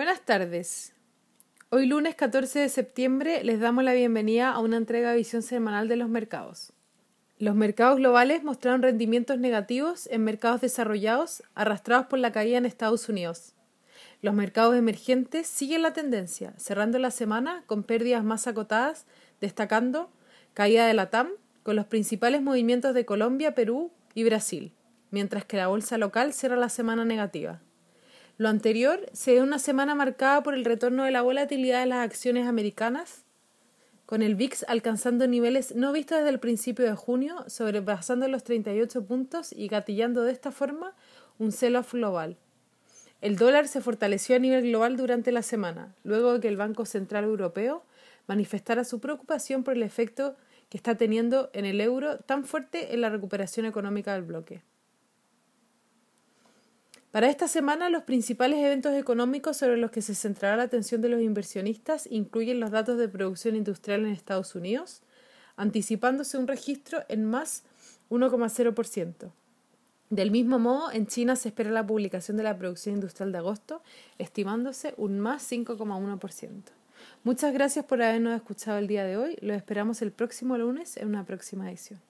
Buenas tardes. Hoy lunes 14 de septiembre les damos la bienvenida a una entrega de visión semanal de los mercados. Los mercados globales mostraron rendimientos negativos en mercados desarrollados arrastrados por la caída en Estados Unidos. Los mercados emergentes siguen la tendencia, cerrando la semana con pérdidas más acotadas, destacando caída de la TAM con los principales movimientos de Colombia, Perú y Brasil, mientras que la bolsa local cierra la semana negativa. Lo anterior se dio una semana marcada por el retorno de la volatilidad de las acciones americanas, con el VIX alcanzando niveles no vistos desde el principio de junio, sobrepasando los 38 puntos y gatillando de esta forma un sell-off global. El dólar se fortaleció a nivel global durante la semana, luego de que el Banco Central Europeo manifestara su preocupación por el efecto que está teniendo en el euro tan fuerte en la recuperación económica del bloque. Para esta semana, los principales eventos económicos sobre los que se centrará la atención de los inversionistas incluyen los datos de producción industrial en Estados Unidos, anticipándose un registro en más 1,0%. Del mismo modo, en China se espera la publicación de la producción industrial de agosto, estimándose un más 5,1%. Muchas gracias por habernos escuchado el día de hoy. Los esperamos el próximo lunes en una próxima edición.